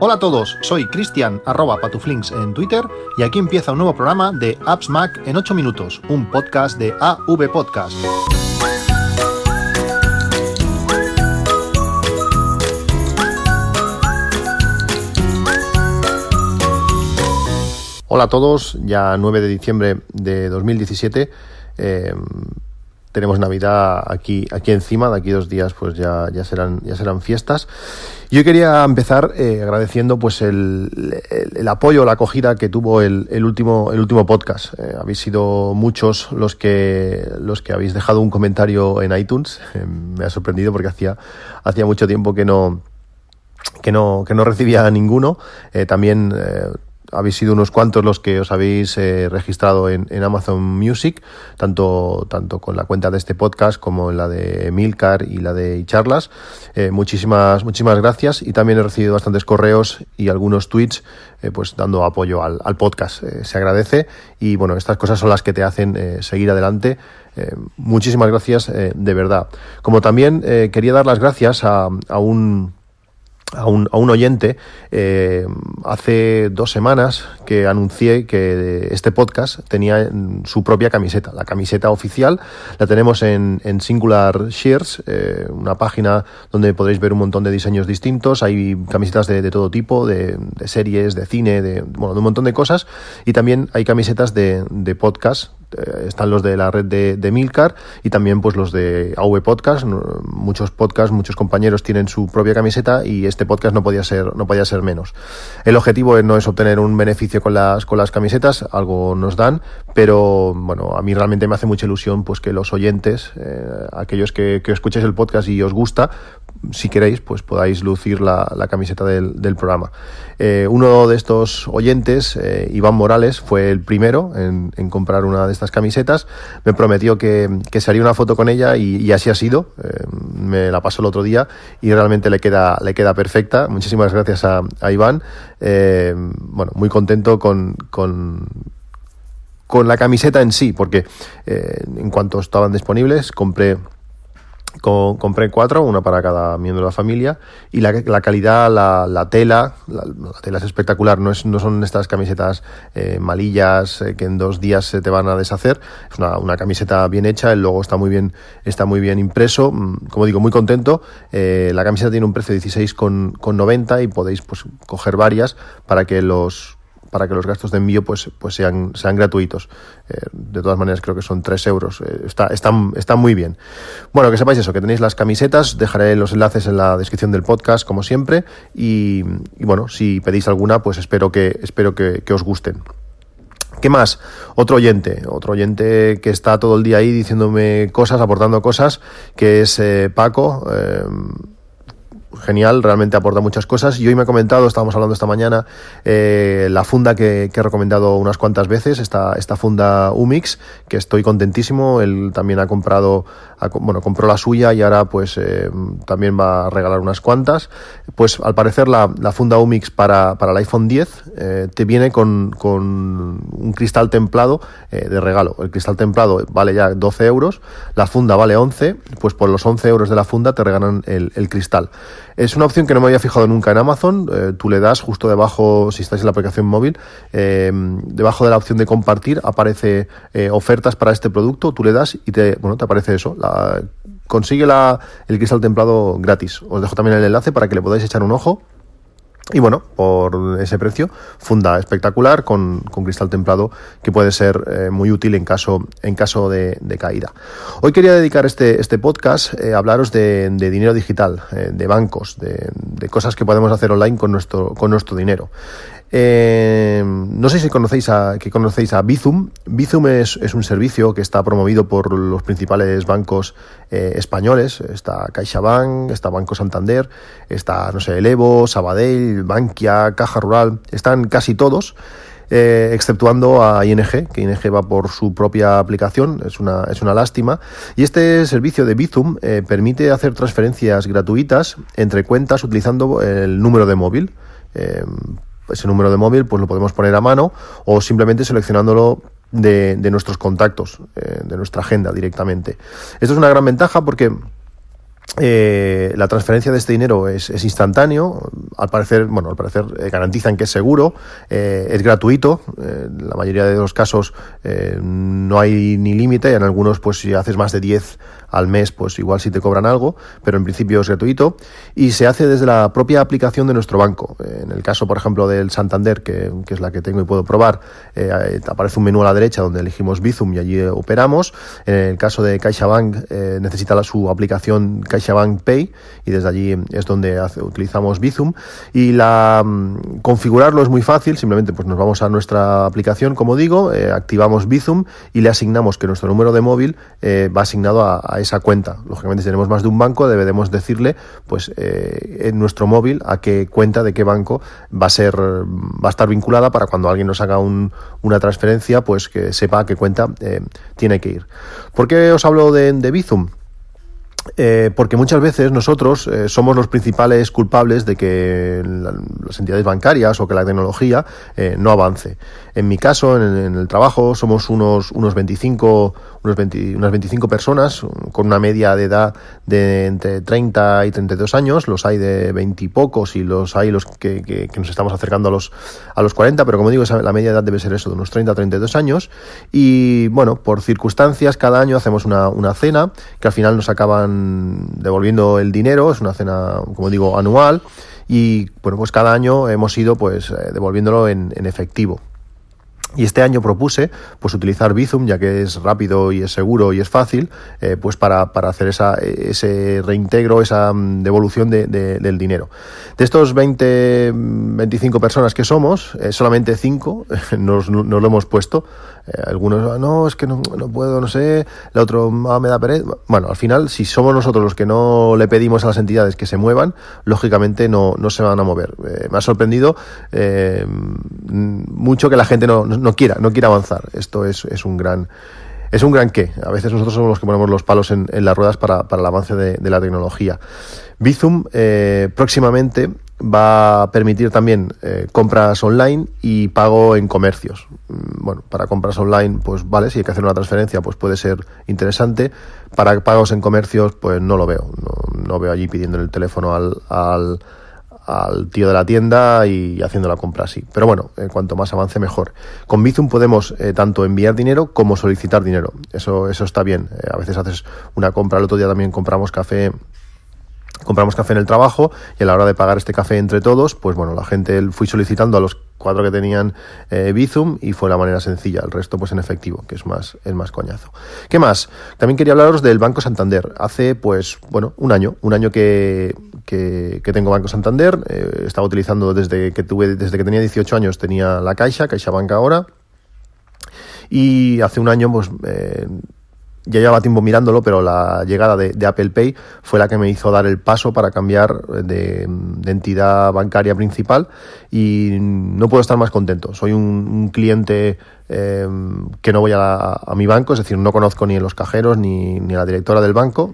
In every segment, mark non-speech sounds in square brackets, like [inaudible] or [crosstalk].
Hola a todos, soy Cristian arroba patuflinks en Twitter y aquí empieza un nuevo programa de Apps Mac en 8 minutos, un podcast de AV Podcast. Hola a todos, ya 9 de diciembre de 2017 tenemos Navidad aquí, aquí encima, de aquí dos días pues ya, ya, serán, ya serán fiestas. Yo quería empezar eh, agradeciendo pues el, apoyo, la acogida que tuvo el, el último, el último podcast. Eh, habéis sido muchos los que, los que habéis dejado un comentario en iTunes. [laughs] Eh, me ha sorprendido porque hacía, hacía mucho tiempo que no, que no, que no recibía ninguno. también habéis sido unos cuantos los que os habéis eh, registrado en, Amazon Music, tanto, tanto con la cuenta de este podcast como en la de Milcar y la de Charlas. Eh, muchísimas, muchísimas gracias y también he recibido bastantes correos y algunos tweets eh, pues dando apoyo al, podcast. se agradece y bueno, estas cosas son las que te hacen seguir adelante. muchísimas gracias de verdad. Como también quería dar las gracias a, a un a un, a un oyente eh, hace dos semanas que anuncié que este podcast tenía su propia camiseta. La camiseta oficial la tenemos en, en Singular Shares, eh, una página donde podréis ver un montón de diseños distintos. Hay camisetas de, de todo tipo, de, de, series, de cine, de, bueno, de un montón de cosas. Y también hay camisetas de, de podcast están los de la red de, de, Milcar y también pues los de AV Podcast. Muchos podcasts, muchos compañeros tienen su propia camiseta y este podcast no podía ser, no podía ser menos. El objetivo no es obtener un beneficio con las, con las camisetas, algo nos dan, pero bueno, a mí realmente me hace mucha ilusión pues que los oyentes, eh, aquellos que, que escucháis el podcast y os gusta, si queréis, pues podáis lucir la, la camiseta del, del programa. Eh, uno de estos oyentes, eh, Iván Morales, fue el primero en, comprar una de estas camisetas. Me prometió que, que se haría una foto con ella y, así ha sido. Eh, me la pasó el otro día y realmente le queda, le queda perfecta. Muchísimas gracias a, a Iván. Bueno, muy contento con, con con la camiseta en sí, porque en cuanto estaban disponibles compré compré cuatro, una para cada miembro de la familia, y la, la calidad, la, la tela, la, la, tela es espectacular, no, es, no son estas camisetas eh, malillas eh, que en dos días se te van a deshacer, es una, una, camiseta bien hecha, el logo está muy bien, está muy bien impreso, mm, como digo, muy contento, eh, la camiseta tiene un precio de 16,90 y podéis pues coger varias para que los para que los gastos de envío pues, pues sean, sean gratuitos. Eh, de todas maneras, creo que son 3 euros. Eh, está, muy bien. Bueno, que sepáis eso, que tenéis las camisetas. Dejaré los enlaces en la descripción del podcast, como siempre. Y, y bueno, si pedís alguna, pues espero que, espero que, que os gusten. ¿Qué más? Otro oyente, otro oyente que está todo el día ahí diciéndome cosas, aportando cosas, que es eh, Paco. Genial, realmente aporta muchas cosas. Y hoy me ha comentado, estábamos hablando esta mañana, eh, la funda que, he recomendado unas cuantas veces, esta, esta funda Umix, que estoy contentísimo. Él también ha comprado, ha, bueno, compró la suya y ahora pues eh, también va a regalar unas cuantas. Pues al parecer la, la funda Umix para, para el iPhone 10 eh, te viene con, con un cristal templado eh, de regalo. El cristal templado vale ya 12 euros, la funda vale 11, pues por los 11 euros de la funda te regalan el cristal. Es una opción que no me había fijado nunca en Amazon. Eh, tú le das justo debajo, si estáis en la aplicación móvil, eh, debajo de la opción de compartir aparece eh, ofertas para este producto. Tú le das y te, bueno, te aparece eso. La, consigue la, el cristal templado gratis. Os dejo también el enlace para que le podáis echar un ojo. Y bueno, por ese precio, funda espectacular con, con cristal templado que puede ser eh, muy útil en caso, en caso de, caída. Hoy quería dedicar este, este podcast eh, a hablaros de, de dinero digital, eh, de bancos, de, de, cosas que podemos hacer online con nuestro, con nuestro dinero. Eh, no sé si conocéis a, que conocéis a Bizum. Bizum es, es, un servicio que está promovido por los principales bancos eh, españoles. Está CaixaBank, está Banco Santander, está, no sé, el Evo, Sabadell, Bankia, Caja Rural. Están casi todos. Eh, exceptuando a ING, que ING va por su propia aplicación, es una, es una lástima. Y este servicio de Bizum eh, permite hacer transferencias gratuitas entre cuentas utilizando el número de móvil. Eh, ese número de móvil pues lo podemos poner a mano o simplemente seleccionándolo de, de nuestros contactos, eh, de nuestra agenda directamente. Esto es una gran ventaja porque eh, la transferencia de este dinero es, instantáneo, al parecer, bueno, al parecer eh, garantizan que es seguro, eh, es gratuito, en la mayoría de los casos no hay ni límite, en algunos pues si haces más de 10 al mes, pues igual sí te cobran algo, pero en principio es gratuito y se hace desde la propia aplicación de nuestro banco. En el caso, por ejemplo, del Santander, que, es la que tengo y puedo probar, aparece un menú a la derecha donde elegimos Bizum y allí operamos. En el caso de CaixaBank necesita la, su aplicación CaixaBank CaixaBank Pay y desde allí es donde utilizamos Bizum y la mm, configurarlo es muy fácil, simplemente pues nos vamos a nuestra aplicación, como digo, eh, activamos Bizum y le asignamos que nuestro número de móvil eh, va asignado a, esa cuenta. Lógicamente si tenemos más de un banco debemos decirle pues eh, en nuestro móvil a qué cuenta de qué banco va a ser va a estar vinculada para cuando alguien nos haga una transferencia pues que sepa a qué cuenta tiene que ir. ¿Por qué os hablo de, de Bizum? Eh, porque muchas veces nosotros eh, somos los principales culpables de que las entidades bancarias o que la tecnología eh, no avance. En mi caso, en, el trabajo, somos unos, unos 25, unos unas 25 personas con una media de edad de entre 30 y 32 años. Los hay de 20 y pocos y los hay los que, nos estamos acercando a los, a los 40, pero como digo, la media edad debe ser eso, de unos 30 a 32 años. Y bueno, por circunstancias, cada año hacemos una, una cena que al final nos acaban devolviendo el dinero. Es una cena, como digo, anual. Y bueno, pues cada año hemos ido pues eh, devolviéndolo en, efectivo. Y este año propuse pues utilizar Bizum, ya que es rápido y es seguro y es fácil, eh, pues para, para, hacer esa, ese reintegro, esa mm, devolución de, del dinero. De estos 20, 25 personas que somos, eh, solamente 5 [laughs] nos, nos, lo hemos puesto. Eh, algunos, ah, no, es que no, no, puedo, no sé, el otro ah, me da pereza. Bueno, al final, si somos nosotros los que no le pedimos a las entidades que se muevan, lógicamente no, no se van a mover. me ha sorprendido mucho que la gente no no quiera, no quiera avanzar. Esto es, es un gran es un gran qué. A veces nosotros somos los que ponemos los palos en, las ruedas para, el avance de, la tecnología. Bizum eh, próximamente va a permitir también eh, compras online y pago en comercios. Mm, bueno, para compras online, pues vale, si hay que hacer una transferencia, pues puede ser interesante. Para pagos en comercios, pues no lo veo. No, veo allí pidiendo el teléfono al, al al tío de la tienda y haciendo la compra así. Pero bueno, en cuanto más avance mejor. Con Bizum podemos eh, tanto enviar dinero como solicitar dinero. Eso, eso está bien. Eh, a veces haces una compra, el otro día también compramos café compramos café en el trabajo y a la hora de pagar este café entre todos, pues bueno, la gente fui solicitando a los cuatro que tenían eh, Bizum y fue la manera sencilla, el resto pues en efectivo, que es más, el más coñazo. ¿Qué más? También quería hablaros del Banco Santander. Hace pues, bueno, un año, un año que, que, tengo Banco Santander, eh, estaba utilizando desde que tuve, desde que tenía 18 años tenía la Caixa, Caixa Banca ahora, y hace un año pues eh, ya llevaba tiempo mirándolo, pero la llegada de, Apple Pay fue la que me hizo dar el paso para cambiar de, entidad bancaria principal y no puedo estar más contento. Soy un, cliente eh, que no voy a, mi banco, es decir, no conozco ni los cajeros ni, ni, a la directora del banco.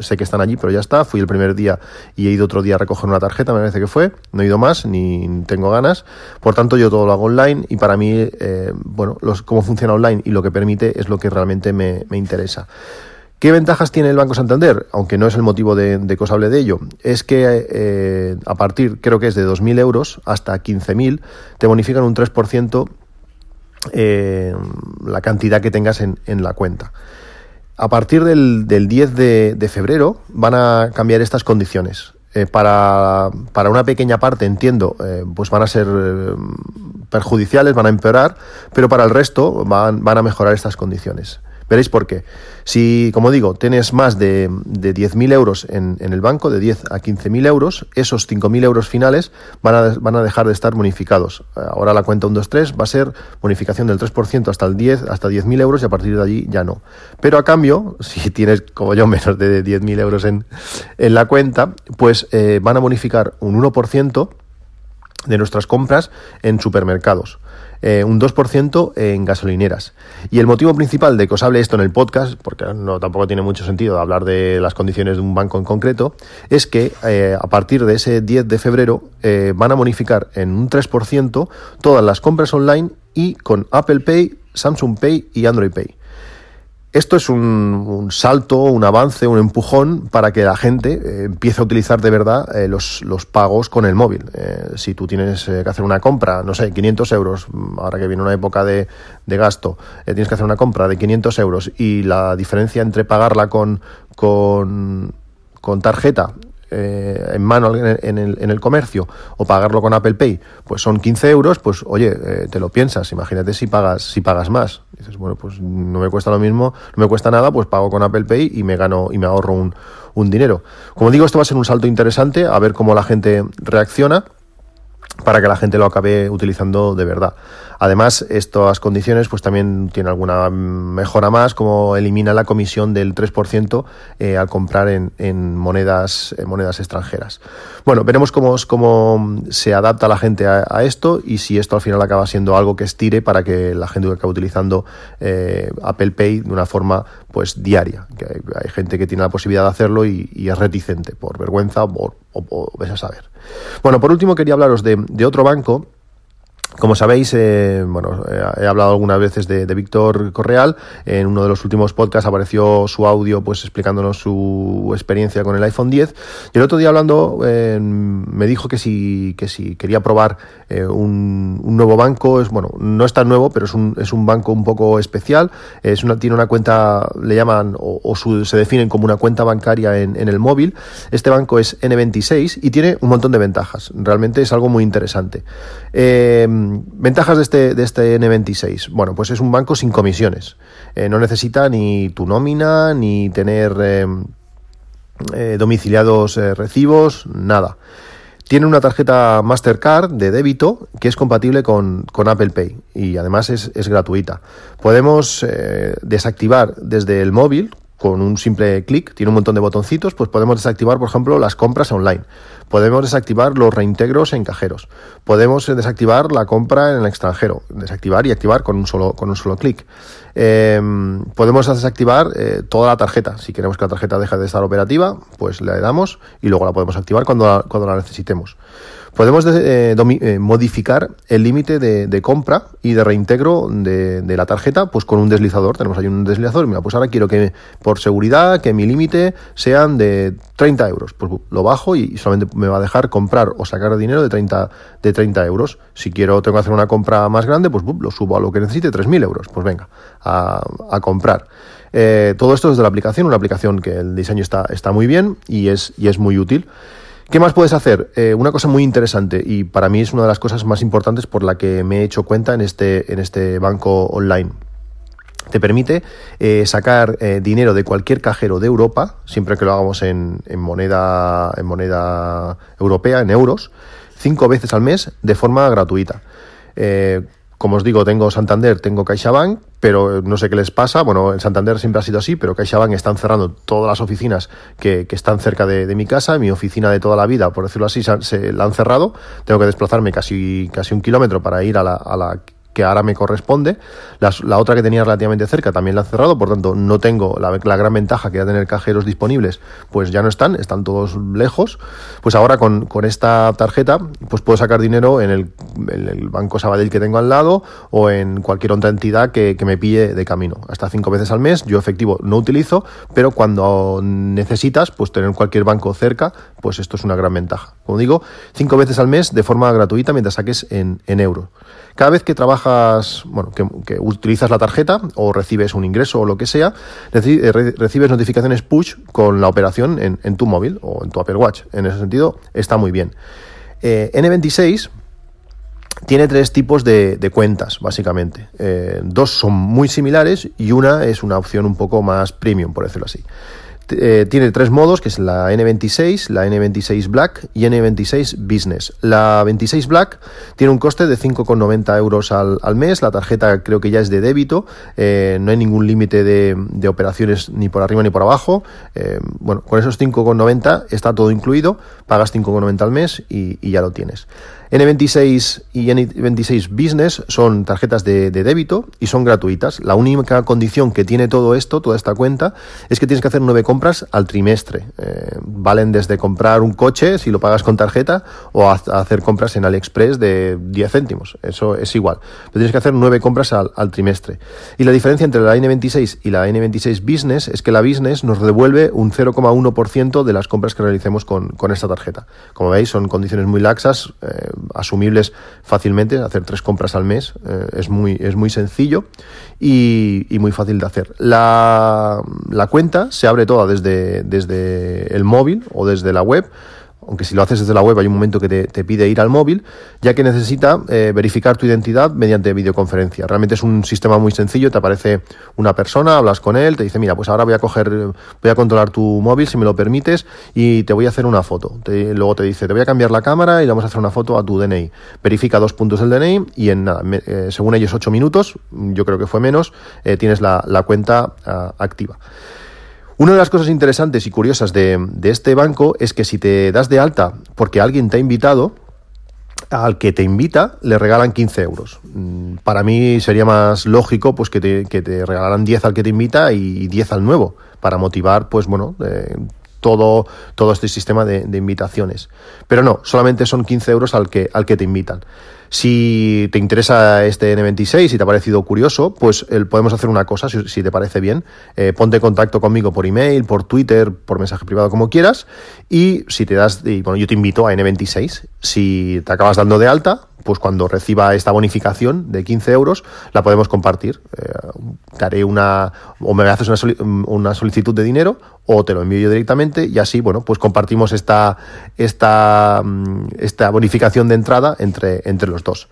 Sé que están allí, pero ya está. Fui el primer día y he ido otro día a recoger una tarjeta, me parece que fue. No he ido más, ni tengo ganas. Por tanto, yo todo lo hago online y para mí, eh, bueno, cómo funciona online y lo que permite es lo que realmente me, me interesa. ¿Qué ventajas tiene el Banco Santander? Aunque no es el motivo de, que os hable de ello. Es que eh, a partir, creo que es de 2.000 euros hasta 15.000, te bonifican un 3% eh, la cantidad que tengas en, la cuenta. A partir del, 10 de, febrero van a cambiar estas condiciones. Eh, para, una pequeña parte, entiendo, pues van a ser perjudiciales, van a empeorar, pero para el resto van, van a mejorar estas condiciones. Veréis por qué. Si, como digo, tienes más de, de 10.000 euros en, en, el banco, de 10 a 15.000 euros, esos 5.000 euros finales van a, van a dejar de estar bonificados. Ahora la cuenta 1, 2, 3 va a ser bonificación del 3% hasta el 10, hasta 10.000 euros y a partir de allí ya no. Pero a cambio, [laughs] si tienes, como yo, menos de 10.000 euros en, en la cuenta, pues eh, van a bonificar un 1% de nuestras compras en supermercados. Eh, un 2% en gasolineras. Y el motivo principal de que os hable esto en el podcast, porque no tampoco tiene mucho sentido hablar de las condiciones de un banco en concreto, es que eh, a partir de ese 10 de febrero eh, van a bonificar en un 3% todas las compras online y con Apple Pay, Samsung Pay y Android Pay. Esto es un, salto, un avance, un empujón para que la gente eh, empiece a utilizar de verdad eh, los, pagos con el móvil. Eh, si tú tienes que hacer una compra, no sé, 500 euros, mm, ahora que viene una época de, gasto, tienes que hacer una compra de 500 euros y la diferencia entre pagarla con, con tarjeta eh, en mano en el, en el, comercio o pagarlo con Apple Pay, pues son 15 euros, pues oye, eh, te lo piensas, imagínate si pagas, si pagas más. Dices, bueno, pues no me cuesta lo mismo, no me cuesta nada, pues pago con Apple Pay y me gano y me ahorro un, un dinero. Como digo, esto va a ser un salto interesante, a ver cómo la gente reacciona para que la gente lo acabe utilizando de verdad. Además, estas condiciones pues también tienen alguna mejora más, como elimina la comisión del 3% eh, al comprar en, monedas, monedas extranjeras. Bueno, veremos cómo, cómo se adapta la gente a, esto y si esto al final acaba siendo algo que estire para que la gente acabe utilizando eh, Apple Pay de una forma pues diaria. Hay, gente que tiene la posibilidad de hacerlo y, es reticente por vergüenza o, o, ves a saber. Bueno, por último quería hablaros de otro banco como sabéis, eh, bueno, eh, he hablado algunas veces de, Víctor Correal. En uno de los últimos podcasts apareció su audio, pues explicándonos su experiencia con el iPhone 10. Y el otro día hablando, eh, me dijo que si, que si quería probar un, nuevo banco, es bueno, no es tan nuevo, pero es un, es un banco un poco especial. Es una, tiene una cuenta, le llaman o, se definen como una cuenta bancaria en, en el móvil. Este banco es N26 y tiene un montón de ventajas. Realmente es algo muy interesante. Ventajas de este, de este N26. Bueno, pues es un banco sin comisiones. Eh, no necesita ni tu nómina, ni tener eh, eh, domiciliados recibos, nada. Tiene una tarjeta Mastercard de débito que es compatible con, Apple Pay y además es, es gratuita. Podemos desactivar desde el móvil con un simple clic, tiene un montón de botoncitos, pues podemos desactivar, por ejemplo, las compras online. Podemos desactivar los reintegros en cajeros. Podemos desactivar la compra en el extranjero. Desactivar y activar con un solo, con un solo clic. Em, podemos desactivar eh, toda la tarjeta. Si queremos que la tarjeta deje de estar operativa, pues le damos y luego la podemos activar cuando cuando la necesitemos. Podemos eh, eh, modificar el límite de, compra y de reintegro de, la tarjeta pues con un deslizador. Tenemos ahí un deslizador. Mira, pues ahora quiero que por seguridad que mi límite sean de 30 euros. Pues lo bajo y solamente me va a dejar comprar o sacar dinero de 30, de 30 euros. Si quiero tengo que hacer una compra más grande, pues lo subo a lo que necesite, 3.000 euros. Pues venga, a, comprar. Eh, todo esto desde la aplicación, una aplicación que el diseño está, está muy bien y es, y es muy útil. ¿Qué más puedes hacer? Eh, una cosa muy interesante y para mí es una de las cosas más importantes por la que me he hecho cuenta en este, en este banco online. Te permite eh, sacar eh, dinero de cualquier cajero de Europa, siempre que lo hagamos en, en, moneda, en moneda europea, en euros, cinco veces al mes de forma gratuita. Como os digo, tengo Santander, tengo CaixaBank, pero no sé qué les pasa. Bueno, en Santander siempre ha sido así, pero CaixaBank están cerrando todas las oficinas que, están cerca de, mi casa. Mi oficina de toda la vida, por decirlo así, se, la han cerrado. Tengo que desplazarme casi, casi un kilómetro para ir a la que ahora me corresponde. la otra que tenía relativamente cerca también la han cerrado, por tanto no tengo la, gran ventaja que era tener cajeros disponibles, pues ya no están, están todos lejos. Pues ahora con, esta tarjeta pues puedo sacar dinero en el, Banco Sabadell que tengo al lado o en cualquier otra entidad que, me pille de camino. Hasta cinco veces al mes, yo efectivo no utilizo, pero cuando necesitas, pues tener cualquier banco cerca, pues esto es una gran ventaja. Como digo, cinco veces al mes de forma gratuita mientras saques en, en euros. Cada vez que trabajas, bueno, que, utilizas la tarjeta o recibes un ingreso o lo que sea, eh, recibes notificaciones push con la operación en, tu móvil o en tu Apple Watch. En ese sentido, está muy bien. Eh, N26 tiene tres tipos de, cuentas, básicamente. Eh, dos son muy similares y una es una opción un poco más premium, por decirlo así. Eh, tiene tres modos, que es la N26, la N26 Black y N26 Business. La 26 Black tiene un coste de 5,90 euros al, mes, la tarjeta creo que ya es de débito, eh, no hay ningún límite de, operaciones ni por arriba ni por abajo. Eh, bueno, con esos 5,90 está todo incluido, pagas 5,90 al mes y ya lo tienes. N26 y N26 Business son tarjetas de, débito y son gratuitas. La única condición que tiene todo esto, toda esta cuenta, es que tienes que hacer nueve compras al trimestre. Eh, valen desde comprar un coche, si lo pagas con tarjeta, o hacer compras en AliExpress de 10 céntimos. Eso es igual. Pero tienes que hacer nueve compras al, trimestre. Y la diferencia entre la N26 y la N26 Business es que la Business nos devuelve un 0,1% de las compras que realicemos con, esta tarjeta. Como veis, son condiciones muy laxas, eh, asumibles fácilmente. Hacer tres compras al mes eh, es, muy, es muy sencillo y, muy fácil de hacer. La, la cuenta se abre toda desde, desde el móvil o desde la web aunque si lo haces desde la web hay un momento que te, pide ir al móvil, ya que necesita eh, verificar tu identidad mediante videoconferencia. Realmente es un sistema muy sencillo, te aparece una persona, hablas con él, te dice, mira, pues ahora voy a coger, voy a controlar tu móvil si me lo permites y te voy a hacer una foto. luego te dice, te voy a cambiar la cámara y le vamos a hacer una foto a tu DNI. Verifica dos puntos del DNI y en nada, eh, según ellos ocho minutos, yo creo que fue menos, eh, tienes la, cuenta ah, activa. Una de las cosas interesantes y curiosas de, este banco es que si te das de alta porque alguien te ha invitado, al que te invita le regalan 15 euros. Mm, para mí sería más lógico pues que te, regalaran 10 al que te invita y 10 al nuevo, para motivar, pues bueno, eh, todo, todo este sistema de, invitaciones. Pero no, solamente son 15 euros al que, al que te invitan. Si te interesa este N26 y te ha parecido curioso, pues podemos hacer una cosa, si, te parece bien. Eh, ponte en contacto conmigo por email, por Twitter, por mensaje privado, como quieras. Y si te das, y bueno, yo te invito a N26. Si te acabas dando de alta, pues cuando reciba esta bonificación de 15 euros, la podemos compartir. Eh, te haré una, o me haces una, solicitud de dinero, o te lo envío yo directamente, y así, bueno, pues compartimos esta, esta, mm, esta bonificación de entrada entre, entre los dos.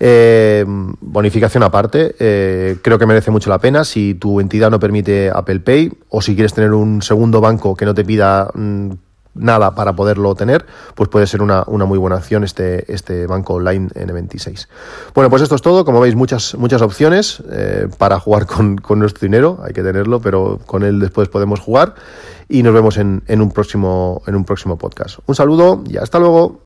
Eh, bonificación aparte, eh, creo que merece mucho la pena. Si tu entidad no permite Apple Pay o si quieres tener un segundo banco que no te pida mm, nada para poderlo tener, pues puede ser una, muy buena opción este, este banco online N26. Bueno, pues esto es todo. Como veis, muchas, muchas opciones eh, para jugar con, nuestro dinero. Hay que tenerlo, pero con él después podemos jugar. Y nos vemos en, en, un, próximo, en un próximo podcast. Un saludo y hasta luego.